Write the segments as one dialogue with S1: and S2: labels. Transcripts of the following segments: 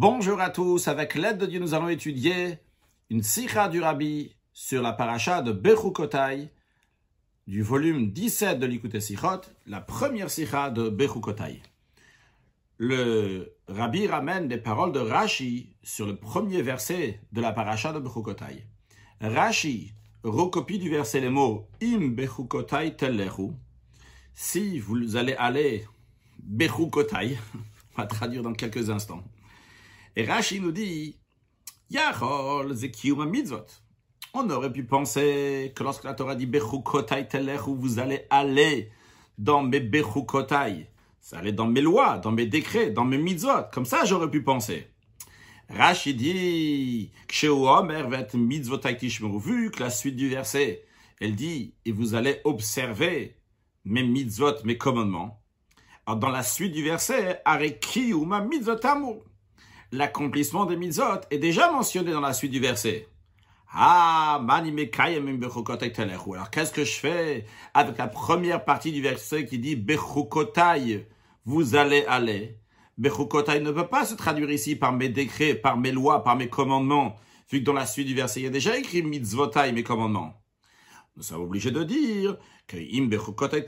S1: Bonjour à tous, avec l'aide de Dieu, nous allons étudier une sikha du Rabbi sur la paracha de Bechukotai, du volume 17 de l'Ikute Sichot, la première sikha de Bechukotai. Le Rabbi ramène des paroles de Rashi sur le premier verset de la paracha de Bechukotai. Rashi recopie du verset les mots Im Bechukotai Tellehu. Si vous allez aller Bechukotai, on va traduire dans quelques instants. Et Rashi nous dit, Yachol zekiyuma mitzvot. On aurait pu penser que lorsque la Torah dit Bechukotai telechu, vous allez aller dans mes Bechukotai. Ça allait dans mes lois, dans mes décrets, dans mes mitzvot. Comme ça, j'aurais pu penser. Rashi dit, vu que la suite du verset, elle dit, et vous allez observer mes mitzvot, mes commandements. Alors, dans la suite du verset, Arekiyuma mitzvotamu l'accomplissement des mitzvot est déjà mentionné dans la suite du verset. Ah, alors qu'est-ce que je fais avec la première partie du verset qui dit Bechukotai, vous allez aller? Bechukotai ne peut pas se traduire ici par mes décrets, par mes lois, par mes commandements, vu que dans la suite du verset, il y a déjà écrit mitzvotai, mes commandements. Nous sommes obligés de dire que im bechukotai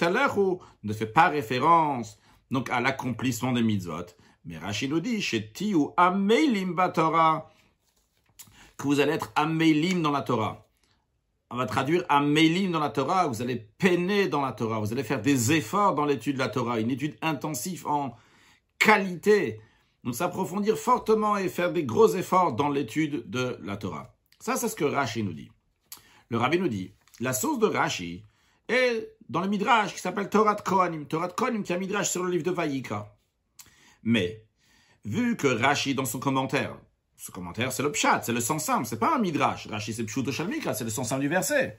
S1: ne fait pas référence donc à l'accomplissement des mitzvot, mais Rachid nous dit, chez Tiou Amelim Batora, que vous allez être Amelim dans la Torah. On va traduire Amelim dans la Torah, vous allez peiner dans la Torah, vous allez faire des efforts dans l'étude de la Torah, une étude intensive en qualité. Donc s'approfondir fortement et faire des gros efforts dans l'étude de la Torah. Ça, c'est ce que Rashi nous dit. Le rabbi nous dit, la source de Rashi est dans le Midrash qui s'appelle Torah Kohanim. Torah Kohanim qui est un Midrash sur le livre de Vayika. Mais, vu que Rashi, dans son commentaire, ce commentaire, c'est le pshat, c'est le sens simple, c'est pas un midrash. Rashi, c'est pshuto shalmikra, c'est le sens simple du verset.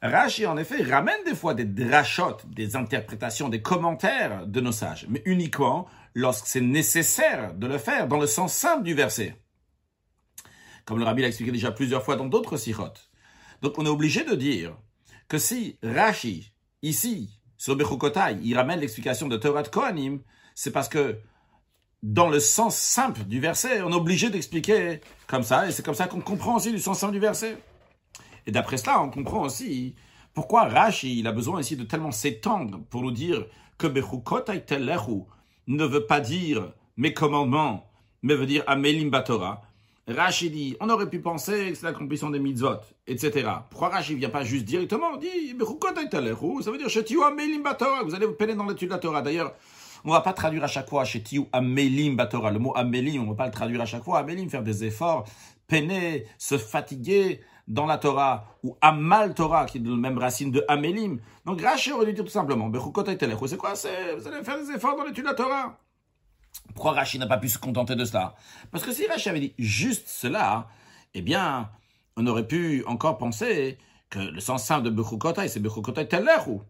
S1: Rashi, en effet, ramène des fois des drachot, des interprétations, des commentaires de nos sages, mais uniquement lorsque c'est nécessaire de le faire dans le sens simple du verset. Comme le rabbi l'a expliqué déjà plusieurs fois dans d'autres sirotes. Donc on est obligé de dire que si Rashi, ici, sur Bechukotai, il ramène l'explication de Torah Kohanim, c'est parce que dans le sens simple du verset. On est obligé d'expliquer comme ça, et c'est comme ça qu'on comprend aussi du sens simple du verset. Et d'après cela, on comprend aussi pourquoi Rashi a besoin ici de tellement s'étendre pour nous dire que Bechukot ne veut pas dire mes commandements, mais veut dire Amelim Batora. Rashi dit, on aurait pu penser que c'est l'accomplissement des mitzvot, etc. Pourquoi Rashi vient pas juste directement, on dit, ça veut dire, vous allez vous peiner dans l'étude de la Torah. D'ailleurs, on va pas traduire à chaque fois chez Tiou Amélim Batora. Le mot Amélim, on va pas le traduire à chaque fois. Amélim, faire des efforts, peiner, se fatiguer dans la Torah, ou Amal Torah, qui est de la même racine de Amélim. Donc Rashi aurait dû dire tout simplement, c'est quoi Vous allez faire des efforts dans l'étude de la Torah. Pourquoi Rashi n'a pas pu se contenter de cela? Parce que si Rashi avait dit juste cela, eh bien, on aurait pu encore penser que le sens simple de Bechukotai, c'est Bechukotai Telechu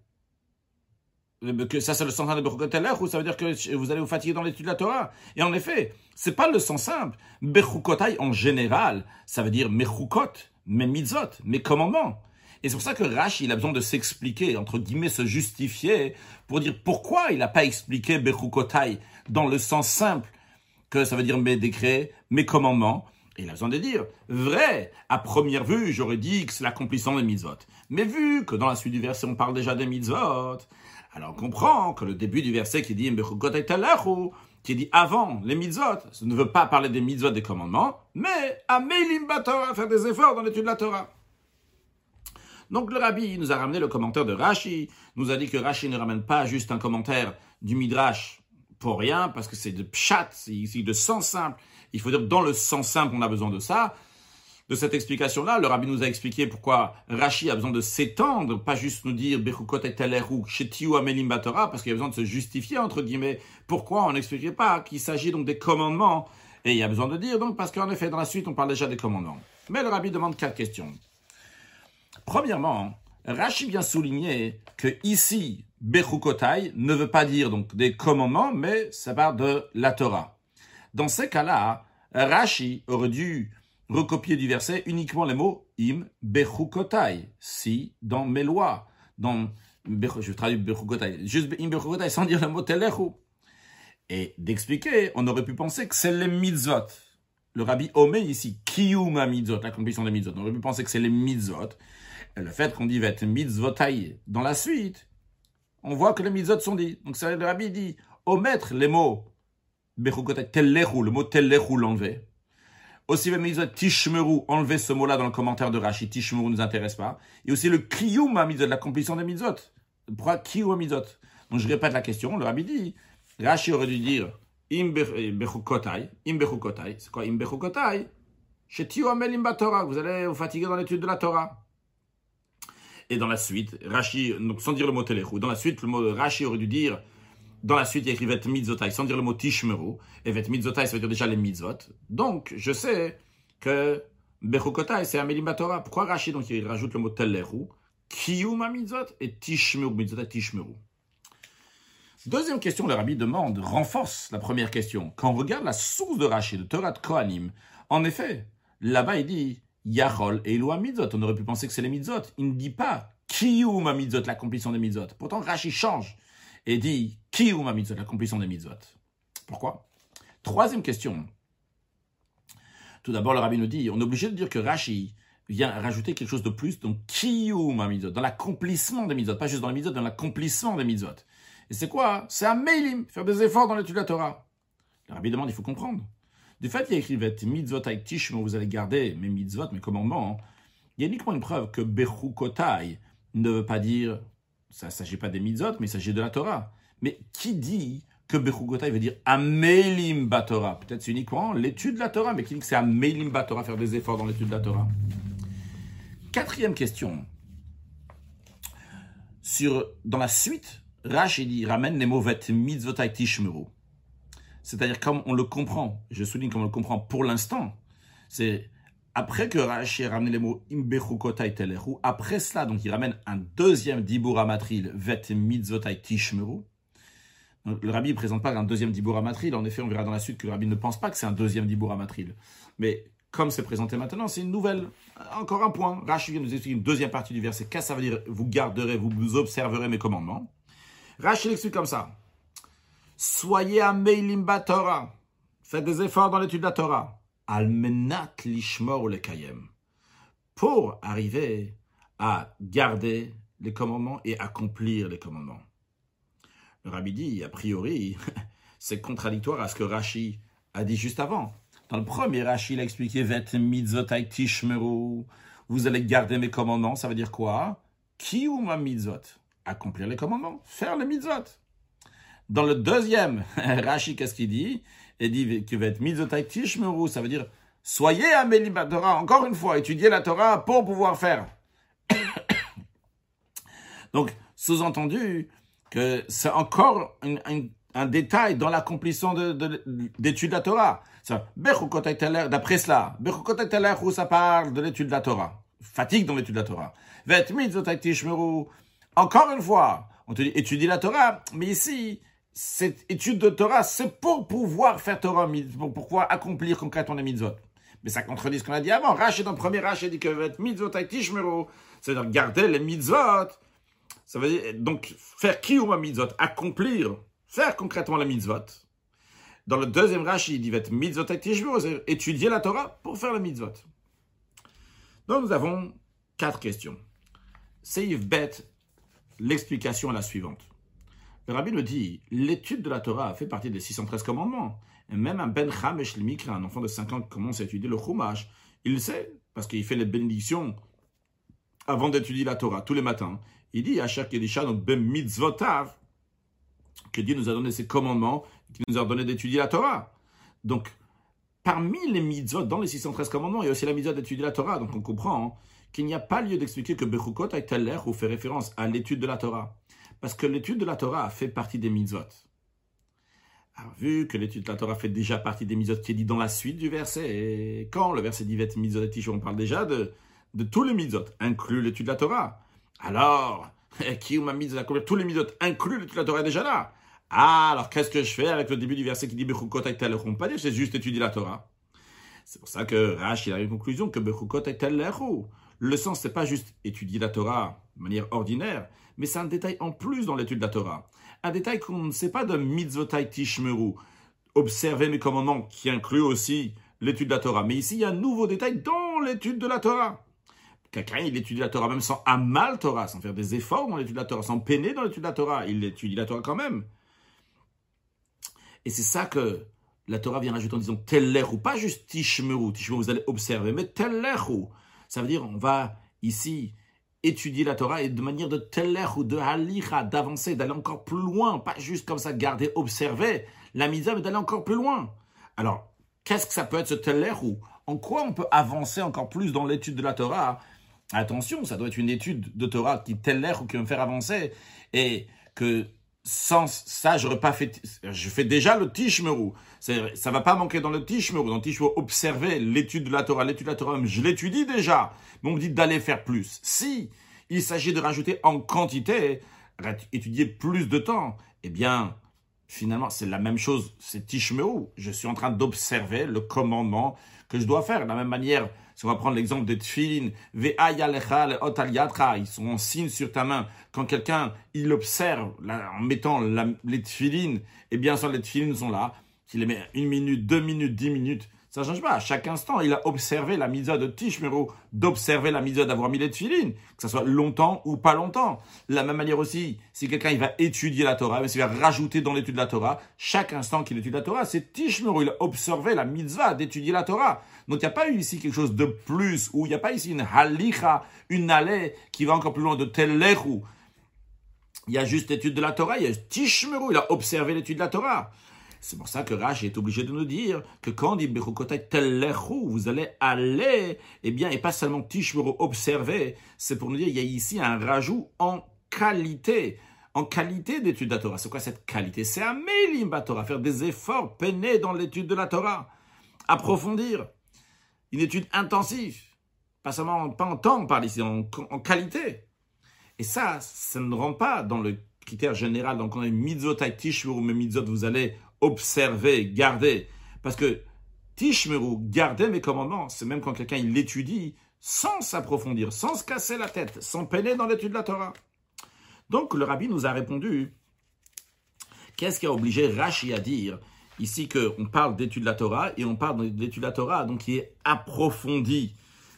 S1: que ça c'est le sens simple de Bechukoteler, ou ça veut dire que vous allez vous fatiguer dans l'étude de la Torah. Et en effet, c'est pas le sens simple. Bechukotai en général, ça veut dire Mechukot, mes mitzvot, mes commandements. Et c'est pour ça que Rashi, il a besoin de s'expliquer, entre guillemets, se justifier, pour dire pourquoi il n'a pas expliqué Bechukotai dans le sens simple, que ça veut dire mes décrets, mes commandements. Et il a besoin de dire, vrai, à première vue, j'aurais dit que c'est l'accomplissement des mitzvot. Mais vu que dans la suite du verset, on parle déjà des mitzvot, alors on comprend que le début du verset qui dit qui dit avant les mitzvot, ça ne veut pas parler des mitzvot des commandements, mais Amelim Torah, faire des efforts dans l'étude de la Torah. Donc le rabbi nous a ramené le commentaire de Rashi, nous a dit que Rashi ne ramène pas juste un commentaire du Midrash pour rien, parce que c'est de pshat, c'est de sens simple. Il faut dire que dans le sens simple, on a besoin de ça de cette explication-là, le rabbi nous a expliqué pourquoi Rashi a besoin de s'étendre, pas juste nous dire Bechukot et ou Shetiu Amelim Batora, parce qu'il a besoin de se justifier, entre guillemets, pourquoi on n'expliquait pas qu'il s'agit donc des commandements? Et il y a besoin de dire, donc, parce qu'en effet, dans la suite, on parle déjà des commandements. Mais le rabbi demande quatre questions. Premièrement, Rashi vient souligner que ici, Bechukotai ne veut pas dire donc des commandements, mais ça parle de la Torah. Dans ces cas-là, Rashi aurait dû recopier du verset uniquement les mots im bechukotai, si dans mes lois, dans je traduis bechukotai, juste im bechukotai sans dire le mot telechu. Et d'expliquer, on aurait pu penser que c'est les mitzvot. Le rabbi omet ici, kiyuma mitzvot, la complétion des mitzvot. On aurait pu penser que c'est les mitzvot. Et le fait qu'on dit vet mitzvotai dans la suite, on voit que les mitzvot sont dit. Donc le rabbi dit, omettre les mots bechukotai, tellechu, le mot tellechu l'enlever. Aussi le mitzvot tishmeru, enlever ce mot-là dans le commentaire de Rashi, tishmeru ne nous intéresse pas. Et aussi le kiyuma mitzvot, la complétion des mitzvot. Pourquoi kiyuma mitzvot Donc je répète la question, le rabbi dit, Rashi aurait dû dire Im bechukotai. Im bechukotai. C'est quoi Im bechukotai Shetiu amel Torah. Vous allez vous fatiguer dans l'étude de la Torah. Et dans la suite, Rashi, donc sans dire le mot telechu, dans la suite, le mot Rashi aurait dû dire, dans la suite, il écrit vet mitzvotai, sans dire le mot tishmeru. Et vet mitzvotai, ça veut dire déjà les mitzvot. Donc, je sais que bechukotai, c'est amelim Torah. Pourquoi Rashi, donc, il rajoute le mot telechu Kiyuma mitzvot et tishmeru, mitzvotai tishmeru. Deuxième question, le rabbi demande, renforce la première question. Quand on regarde la source de Rachid, de Torah de Kohanim, en effet, là-bas il dit Yachol et Eloa Mitzot. On aurait pu penser que c'est les Mitzot. Il ne dit pas Kiyuma Mitzot, l'accomplissement des Mitzot. Pourtant, Rachid change et dit Kiyuma Mitzot, l'accomplissement des Mitzot. Pourquoi? Troisième question. Tout d'abord, le rabbi nous dit on est obligé de dire que Rashi vient rajouter quelque chose de plus, donc Kiyuma Mitzot, dans l'accomplissement des Mitzot, pas juste dans les Mitzot, dans l'accomplissement des Mitzot. Et c'est quoi? C'est un mailim, faire des efforts dans l'étude de la Torah. Le rabbi demande, il faut comprendre. Du fait qu'il écrit mitzvot avec tishmo, vous allez garder mes mitzvot, mes commandements, il y a uniquement une preuve que bechukotai ne veut pas dire, ça ne s'agit pas des mitzvot, mais il s'agit de la Torah. Mais qui dit que bechukotai veut dire amelim batora Peut-être c'est uniquement l'étude de la Torah, mais qui dit que c'est amelim batora, faire des efforts dans l'étude de la Torah? Quatrième question. Sur, dans la suite Rashi dit, ramène les mots mitzvotai tishmeru. C'est-à-dire comme on le comprend, je souligne comme on le comprend pour l'instant, c'est après que Rashi a ramené les mots imbechukotai teleru, après cela, donc il ramène un deuxième dibur amatril, vet mitzvotai tishmeru. le rabbi ne présente pas un deuxième dibur amatril. En effet, on verra dans la suite que le rabbi ne pense pas que c'est un deuxième dibur amatril. Mais comme c'est présenté maintenant, c'est une nouvelle. Encore un point. Rashi vient nous expliquer une deuxième partie du verset. Qu'est-ce que ça veut dire? Vous garderez, vous observerez mes commandements. Rachel explique comme ça. Soyez à Meilim Torah. Faites des efforts dans l'étude de la Torah. Almenat lishmor le kayem. Pour arriver à garder les commandements et accomplir les commandements. Le rabbi dit, a priori, c'est contradictoire à ce que Rashi a dit juste avant. Dans le premier, Rashi, il a expliqué Vet mitzvotai tishmeru. Vous allez garder mes commandements. Ça veut dire quoi? Qui ou ma mitzvot? Accomplir les commandements, faire les mitzvot. Dans le deuxième, Rashi, qu'est-ce qu'il dit? Il dit que va être ça veut dire soyez à Torah, encore une fois, étudiez la Torah pour pouvoir faire. Donc, sous-entendu que c'est encore un, détail dans l'accomplissement d'étude de, la Torah. D'après cela, où ça parle de l'étude de la Torah. Fatigue dans l'étude de la Torah. Encore une fois, on te dit étudie la Torah, mais ici, cette étude de Torah, c'est pour pouvoir faire Torah, pour pouvoir accomplir concrètement les mitzvot. Mais ça contredit ce qu'on a dit avant. Rachid, dans le premier Rachid, dit que mitzvot tishmero, c'est-à-dire garder les mitzvot. Ça veut dire, donc, faire qui ou ma mitzvot, accomplir, faire concrètement les mitzvot. Dans le deuxième Rachid, il dit mitzvot tishmero, c'est-à-dire étudier la Torah pour faire les mitzvot. Donc, nous avons quatre questions. Seif bet L'explication est la suivante. Le rabbi nous dit, l'étude de la Torah fait partie des 613 commandements. Et même un Ben Chamesh un enfant de 5 ans qui commence à étudier le Chumash, il le sait, parce qu'il fait les bénédictions avant d'étudier la Torah, tous les matins. Il dit à chaque Kedisha, donc Ben Mitzvotav, que Dieu nous a donné ses commandements, qu'il nous a donné d'étudier la Torah. Donc, parmi les mitzvot, dans les 613 commandements, il y a aussi la mitzvot d'étudier la Torah. Donc, on comprend qu'il n'y a pas lieu d'expliquer que Bechukot ou fait référence à l'étude de la Torah. Parce que l'étude de la Torah fait partie des mitzvot. Alors, vu que l'étude de la Torah fait déjà partie des mitzvot qui est dit dans la suite du verset, et quand le verset dit mitzvot on parle déjà de, tous les mitzvot, inclus l'étude de la Torah. Alors, qui m'a mis tous les mitzvot, inclus l'étude de la Torah est déjà là. Ah, alors qu'est-ce que je fais avec le début du verset qui dit Bechukot On pas c'est juste étudier la Torah. C'est pour ça que Rach, il a une conclusion que Bechukot le sens, c'est pas juste étudier la Torah de manière ordinaire, mais c'est un détail en plus dans l'étude de la Torah. un détail qu'on ne sait pas de mitzvotai tishmeru, observer mes commandements, qui inclut aussi l'étude de la Torah. Mais ici, il y a un nouveau détail dans l'étude de la Torah. Quelqu'un, il étudie la Torah même sans amal Torah, sans faire des efforts dans l'étude de la Torah, sans peiner dans l'étude de la Torah. Il étudie la Torah quand même. Et c'est ça que la Torah vient rajouter en disant ou pas juste tishmeru, tishmeru, vous allez observer, mais ou. Ça veut dire, on va ici étudier la Torah et de manière de ou de halicha, d'avancer, d'aller encore plus loin, pas juste comme ça garder, observer la mitzvah, mais d'aller encore plus loin. Alors, qu'est-ce que ça peut être ce ou En quoi on peut avancer encore plus dans l'étude de la Torah? Attention, ça doit être une étude de Torah qui ou qui va me faire avancer et que sans ça, j'aurais pas fait, je fais déjà le tishmeru. Ça va pas manquer dans le tishmeru. Dans le tishmeru, observer l'étude de la Torah, l'étude de la Torah, je l'étudie déjà. Mais on me dit d'aller faire plus. Si il s'agit de rajouter en quantité, étudier plus de temps, eh bien, finalement, c'est la même chose. C'est tishmeru. Je suis en train d'observer le commandement que je dois faire. De la même manière, si on va prendre l'exemple des tfilin, ils sont en signe sur ta main. Quand quelqu'un, il observe, en mettant les tfilin, eh bien, les tfilin sont là. S'il les met une minute, deux minutes, dix minutes, ça change pas. À chaque instant, il a observé la mitzvah de Tishmeru, d'observer la mitzvah d'avoir mis les tefilines, que ce soit longtemps ou pas longtemps. De la même manière aussi, si quelqu'un il va étudier la Torah, mais s'il va rajouter dans l'étude de la Torah, chaque instant qu'il étudie la Torah, c'est Tishmeru, il a observé la mitzvah d'étudier la Torah. Donc il n'y a pas eu ici quelque chose de plus, ou il n'y a pas ici une halicha, une allée qui va encore plus loin de Telleru. Il y a juste l'étude de la Torah, il y a Tishmeru, il a observé l'étude de la Torah. C'est pour ça que Rach est obligé de nous dire que quand dit vous allez aller, eh bien, et pas seulement Tishmuru observer, c'est pour nous dire qu'il y a ici un rajout en qualité, en qualité d'étude de la Torah. C'est quoi cette qualité? C'est un Melim Torah, faire des efforts peinés dans l'étude de la Torah, approfondir, une étude intensive, pas seulement pas en temps, on parle ici, en, qualité. Et ça, ça ne rentre pas dans le critère général. Donc, on a mitzvot tishmuru, mais mitzvot, vous allez observer, garder. Parce que Tishmeru, garder mes commandements, c'est même quand quelqu'un il l'étudie sans s'approfondir, sans se casser la tête, sans peiner dans l'étude de la Torah. Donc le rabbi nous a répondu, qu'est-ce qui a obligé Rashi à dire ici qu'on parle d'étude de la Torah et on parle d'étude de la Torah, donc qui est approfondie.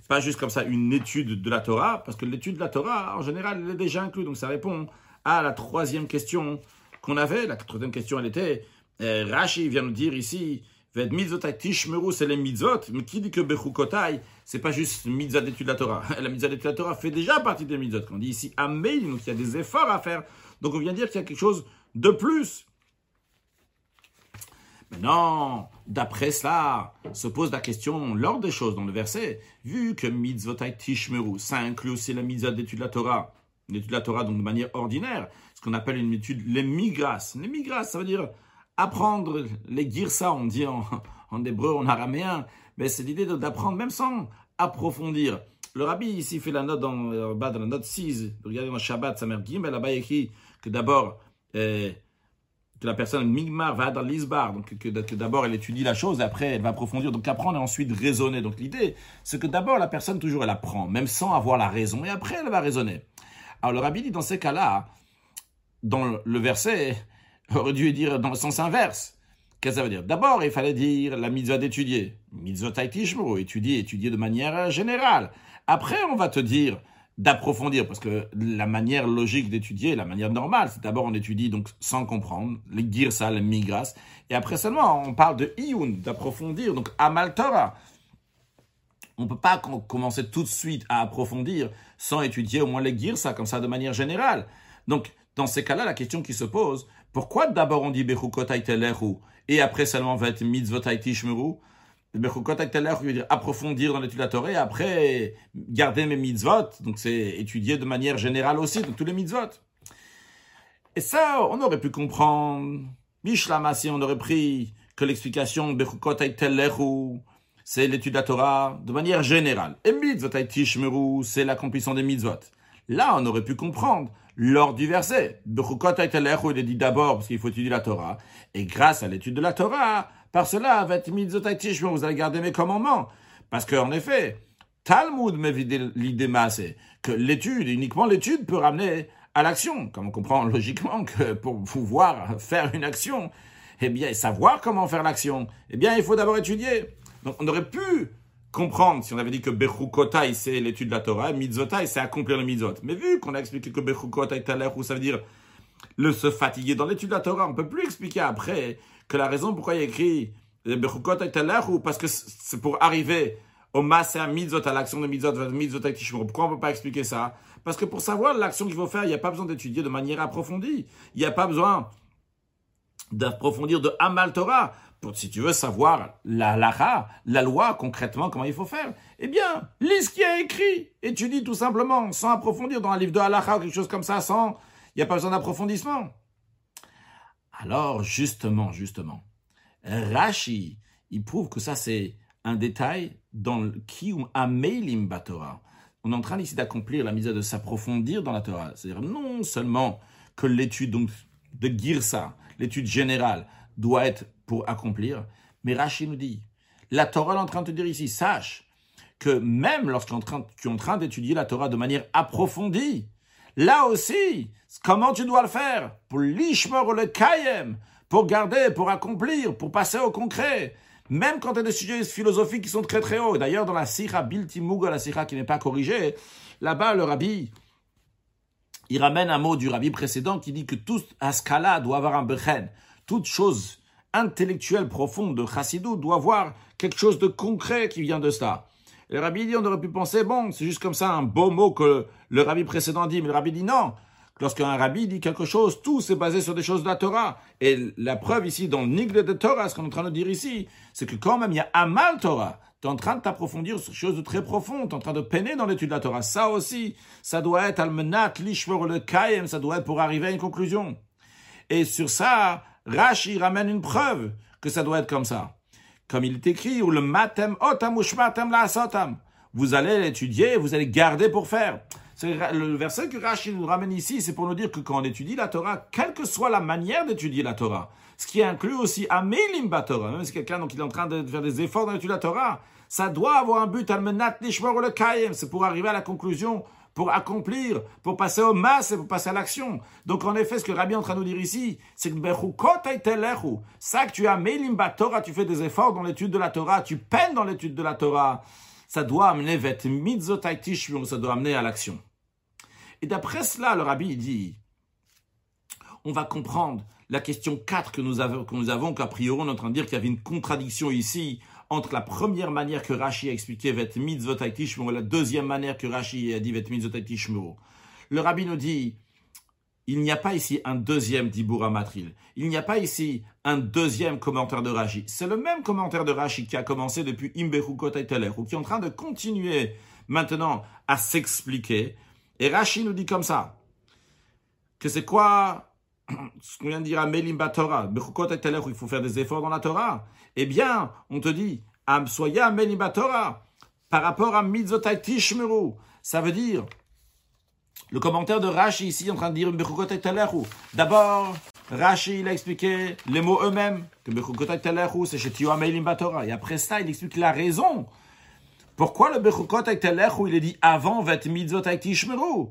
S1: Pas juste comme ça une étude de la Torah, parce que l'étude de la Torah, en général, elle est déjà inclue. Donc ça répond à la troisième question qu'on avait. La troisième question, elle était Rashi vient nous dire ici, c'est les mitzvot, mais qui dit que Bechukotai, c'est pas juste mitzvah d'étude de la Torah. La mitzvah d'étude de la Torah fait déjà partie des mitzvot. Quand on dit ici Amen, donc il y a des efforts à faire. Donc on vient dire qu'il y a quelque chose de plus. Maintenant, d'après cela, se pose la question, l'ordre des choses dans le verset, vu que mitzvotai tishmeru, ça inclut aussi la mitzvah d'étude de la Torah, l'étude de la Torah donc de manière ordinaire, ce qu'on appelle une étude, les migras. Les migras, ça veut dire apprendre les girsa, on dit en, hébreu, en araméen, mais c'est l'idée d'apprendre même sans approfondir. Le rabbi ici fait la note dans, euh, bas dans la note 6, regardez dans Shabbat, sa mère mais là-bas écrit que d'abord, euh, que la personne migmar va dans l'isbar, donc que, que d'abord elle étudie la chose, après elle va approfondir, donc apprendre et ensuite raisonner. Donc l'idée, c'est que d'abord la personne toujours elle apprend, même sans avoir la raison, et après elle va raisonner. Alors le rabbi dit dans ces cas-là, dans le verset, aurait dû dire dans le sens inverse. Qu'est-ce que ça veut dire? D'abord, il fallait dire la mitzvah d'étudier. Mitzvah taitishmo, étudier, étudier de manière générale. Après, on va te dire d'approfondir, parce que la manière logique d'étudier, la manière normale, c'est d'abord on étudie donc sans comprendre, les girsa, les migras, et après seulement on parle de iyun, d'approfondir, donc amal Torah. On peut pas commencer tout de suite à approfondir sans étudier au moins les girsa, comme ça de manière générale. Donc, dans ces cas-là, la question qui se pose, pourquoi d'abord on dit Telechu et après seulement va être Bechukotai Telechu veut dire approfondir dans l'étude de la Torah et après garder mes mitzvot. Donc c'est étudier de manière générale aussi, donc tous les mitzvot. Et ça, on aurait pu comprendre. Bishlama, si on aurait pris que l'explication Bechukotai Telechu, c'est l'étude de la Torah de manière générale. Et Tishmeru, c'est l'accomplissement des mitzvot. Là, on aurait pu comprendre lors du verset. Il est dit d'abord parce qu'il faut étudier la Torah. Et grâce à l'étude de la Torah, par cela, vous allez garder mes commandements. Parce qu'en effet, Talmud me vide l'idée que l'étude, uniquement l'étude peut ramener à l'action. Comme on comprend logiquement que pour pouvoir faire une action, eh bien, savoir comment faire l'action, eh bien, il faut d'abord étudier. Donc, on aurait pu comprendre si on avait dit que Bechukotai, c'est l'étude de la Torah, Mitzvotai, c'est accomplir le Mitzvot. Mais vu qu'on a expliqué que Bechukotai où ça veut dire le se fatiguer dans l'étude de la Torah, on peut plus expliquer après que la raison pourquoi il y a écrit Bechukotai ou parce que c'est pour arriver au Masa Mitzvot, à l'action de Mitzvot, Mitzvotai Tishmur. Pourquoi on peut pas expliquer ça? Parce que pour savoir l'action qu'il faut faire, il n'y a pas besoin d'étudier de manière approfondie. Il n'y a pas besoin d'approfondir de Amal Torah si tu veux savoir la lara, la loi, concrètement, comment il faut faire, eh bien, lis ce qui est écrit. Étudie tout simplement, sans approfondir dans un livre de halacha ou quelque chose comme ça, sans, il n'y a pas besoin d'approfondissement. Alors, justement, justement, Rashi, il prouve que ça, c'est un détail dans le Kiyum Amelim Batora. On est en train ici d'accomplir la mise de s'approfondir dans la Torah. C'est-à-dire non seulement que l'étude donc, de Girsa, l'étude générale, doit être pour accomplir. Mais Rachid nous dit, la Torah est en train de te dire ici, sache que même lorsque tu es en train d'étudier la Torah de manière approfondie, là aussi, comment tu dois le faire Pour l'ishmor le kayem, pour garder, pour accomplir, pour passer au concret. Même quand tu as des sujets philosophiques qui sont très très hauts. D'ailleurs, dans la Sikha Biltimuga, la Sikha qui n'est pas corrigée, là-bas, le rabbi, il ramène un mot du rabbi précédent qui dit que tout askala doit avoir un bechen. Toute chose intellectuel profond de Chassidou doit voir quelque chose de concret qui vient de cela. Le rabbi dit, on aurait pu penser, bon, c'est juste comme ça un beau mot que le rabbi précédent dit, mais le rabbi dit non. Lorsqu'un rabbi dit quelque chose, tout c'est basé sur des choses de la Torah. Et la preuve ici, dans le Nigle de Torah, ce qu'on est en train de dire ici, c'est que quand même il y a Amal Torah. Tu es en train de t'approfondir sur quelque chose de très profond, tu es en train de peiner dans l'étude de la Torah. Ça aussi, ça doit être Almenat, Lishvor, le Kayem, ça doit être pour arriver à une conclusion. Et sur ça, Rashi ramène une preuve que ça doit être comme ça. Comme il est écrit, ou le matem otam la sotam. Vous allez l'étudier, vous allez garder pour faire. Le verset que Rashi nous ramène ici, c'est pour nous dire que quand on étudie la Torah, quelle que soit la manière d'étudier la Torah, ce qui inclut aussi Amelim Torah, même si quelqu'un donc est en train de faire des efforts dans l'étude de la Torah, ça doit avoir un but, Almenat Nishmor le Kayem, c'est pour arriver à la conclusion pour accomplir, pour passer au masse et pour passer à l'action. Donc en effet, ce que Rabbi est en train de nous dire ici, c'est que ça que tu as Melimba Torah, tu fais des efforts dans l'étude de la Torah, tu peines dans l'étude de la Torah, ça doit amener ça doit amener à l'action. Et d'après cela, le Rabbi dit, on va comprendre la question 4 que nous avons, que nous avons, qu'a priori on est en train de dire qu'il y avait une contradiction ici entre la première manière que Rashi a expliqué vet mitzvot et la deuxième manière que Rashi a dit vet mitzvot Le rabbi nous dit, il n'y a pas ici un deuxième Dibura Matril. Il n'y a pas ici un deuxième commentaire de Rashi. C'est le même commentaire de Rashi qui a commencé depuis Imberu Teler, ou qui est en train de continuer maintenant à s'expliquer. Et Rashi nous dit comme ça, que c'est quoi ce qu'on vient de dire à Melim Torah, il faut faire des efforts dans la Torah? Eh bien, on te dit, Melim Torah, par rapport à Mitzvotai Tishmeru. Ça veut dire, le commentaire de Rashi ici en train de dire D'abord, Rashi, il a expliqué les mots eux-mêmes, que c'est chez Tio Melim Torah. Et après ça, il explique la raison. Pourquoi le Bechukot il est dit avant Vet Mitzvotai Tishmeru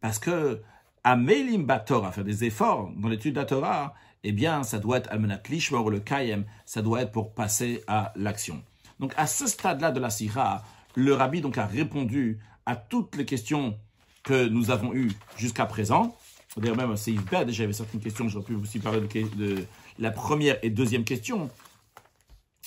S1: Parce que à Melim Torah, faire des efforts dans l'étude de la Torah, eh bien, ça doit être Lishmor le Kayem, ça doit être pour passer à l'action. Donc, à ce stade-là de la Sira, le Rabbi donc a répondu à toutes les questions que nous avons eues jusqu'à présent. D'ailleurs, même c'est déjà, il certaines questions, j'aurais pu aussi parler de, la première et deuxième question.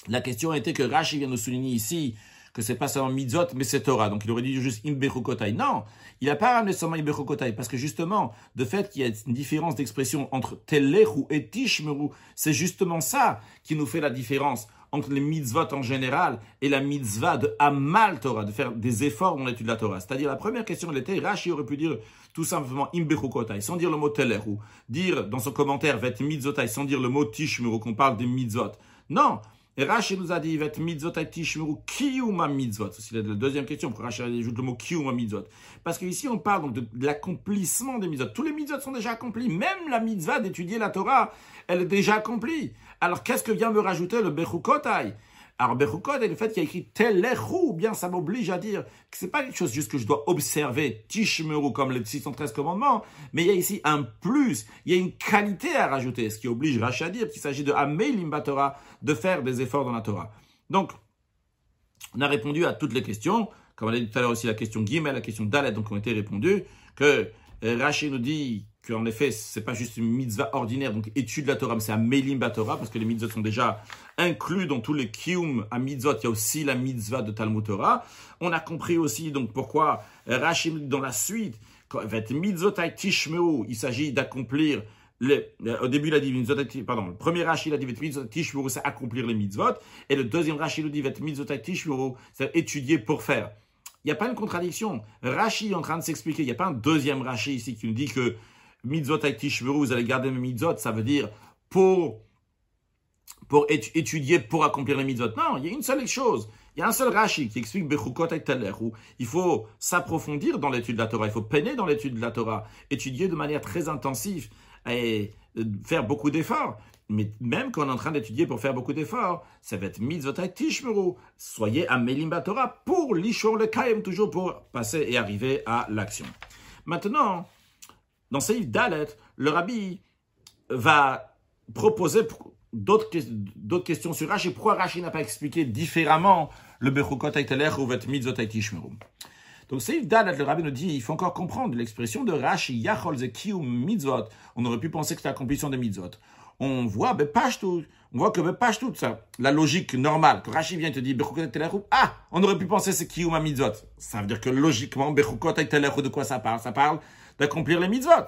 S1: La question était que Rashi vient nous souligner ici que c'est pas seulement mitzvot, mais c'est Torah. Donc il aurait dit juste imbechukotai. Non, il n'a pas ramené seulement imbechukotai, parce que justement, de fait qu'il y a une différence d'expression entre telechu et tishmeru, c'est justement ça qui nous fait la différence entre les mitzvot en général et la mitzvah de Amal Torah, de faire des efforts dans l'étude de la Torah. C'est-à-dire, la première question, elle était, Rashi aurait pu dire tout simplement imbechukotai, sans dire le mot telechu, dire dans son commentaire, vet mitzvotai, sans dire le mot tishmeru, qu'on parle des mitzvot. Non, et Rashi nous a dit, va mitzvot tishmeru kiyuma mitzvot. C'est la deuxième question. Pourquoi Rashi ajoute le mot kiyuma mitzvot Parce qu'ici, on parle donc de, l'accomplissement des mitzvot. Tous les mitzvot sont déjà accomplis. Même la mitzvah d'étudier la Torah, elle est déjà accomplie. Alors, qu'est-ce que vient me rajouter le bechukotai? Alors, et le fait qu'il y a écrit Telechou, bien, ça m'oblige à dire que c'est pas quelque chose juste que je dois observer, Tishmeru, comme les 613 commandements, mais il y a ici un plus, il y a une qualité à rajouter, ce qui oblige Rashi à dire qu'il s'agit de Amelim Torah, de faire des efforts dans la Torah. Donc, on a répondu à toutes les questions, comme on a dit tout à l'heure aussi la question Gimel, la question Dalet, donc ont été répondues, que euh, Rashi nous dit qu'en effet, c'est pas juste une mitzvah ordinaire, donc étude de la Torah, mais c'est un Melim Torah, parce que les mitzvot sont déjà inclus dans tous les kium à mitzvot. Il y a aussi la mitzvah de Talmud Torah. On a compris aussi donc pourquoi Rashi dans la suite, quand, mitzvot tishmeu, il s'agit d'accomplir les, au début, il a dit pardon, le premier Rashi, a dit c'est accomplir les mitzvot, et le deuxième Rashi, il dit c'est étudier pour faire. Il n'y a pas une contradiction. Rashi est en train de s'expliquer. Il n'y a pas un deuxième Rashi ici qui nous dit que mitzvot tishmeu, vous allez garder mes mitzvot, ça veut dire pour pour étudier, pour accomplir les mitzvot. Non, il y a une seule chose. Il y a un seul Rashi qui explique Bechukot et où il faut s'approfondir dans l'étude de la Torah, il faut peiner dans l'étude de la Torah, étudier de manière très intensive et euh, faire beaucoup d'efforts. Mais même quand on est en train d'étudier pour faire beaucoup d'efforts, ça va être mitzvot tishmeru. Soyez à Melim Torah pour l'ishon le kaim, toujours pour passer et arriver à l'action. Maintenant, dans Seif Dalet, le rabbi va proposer d'autres questions sur Rashi. Pourquoi Rashi n'a pas expliqué différemment le Bechukot Aiteler ou Vet Mitzvot Aitishmerum donc, Seif Dalet, le rabbi nous dit, il faut encore comprendre l'expression de Rashi, Yachol Ze Kiyum Mitzvot. On aurait pu penser que c'est l'accomplissement des Mitzvot. On voit, ben. On voit que, ben, tout ça. La logique normale, que Rashi vient te dire, Bechukot Aiteler ah, on aurait pu penser c'est Kiyum Mitzvot. Ça veut dire que logiquement, Bechukot Aiteler de quoi ça parle? Ça parle d'accomplir les Mitzvot.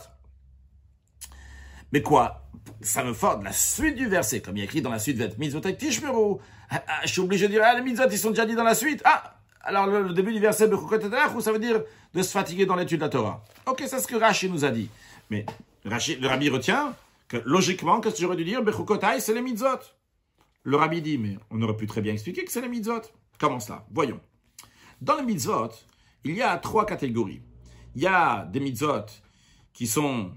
S1: Mais quoi? Ça me force la suite du verset, comme il a écrit dans la suite, mitzvot tishmeru. Ah, ah, je suis obligé de dire, ah, les mitzvot, ils sont déjà dit dans la suite. Ah, alors le, début du verset, ça veut dire de se fatiguer dans l'étude de la Torah. Ok, c'est ce que Rashi nous a dit. Mais Rashi, le rabbi retient que logiquement, qu'est-ce que j'aurais dû dire? Bechukotai, c'est les mitzvot. Le rabbi dit, mais on aurait pu très bien expliquer que c'est les mitzvot. Comment cela Voyons. Dans les mitzvot, il y a trois catégories. Il y a des mitzvot qui sont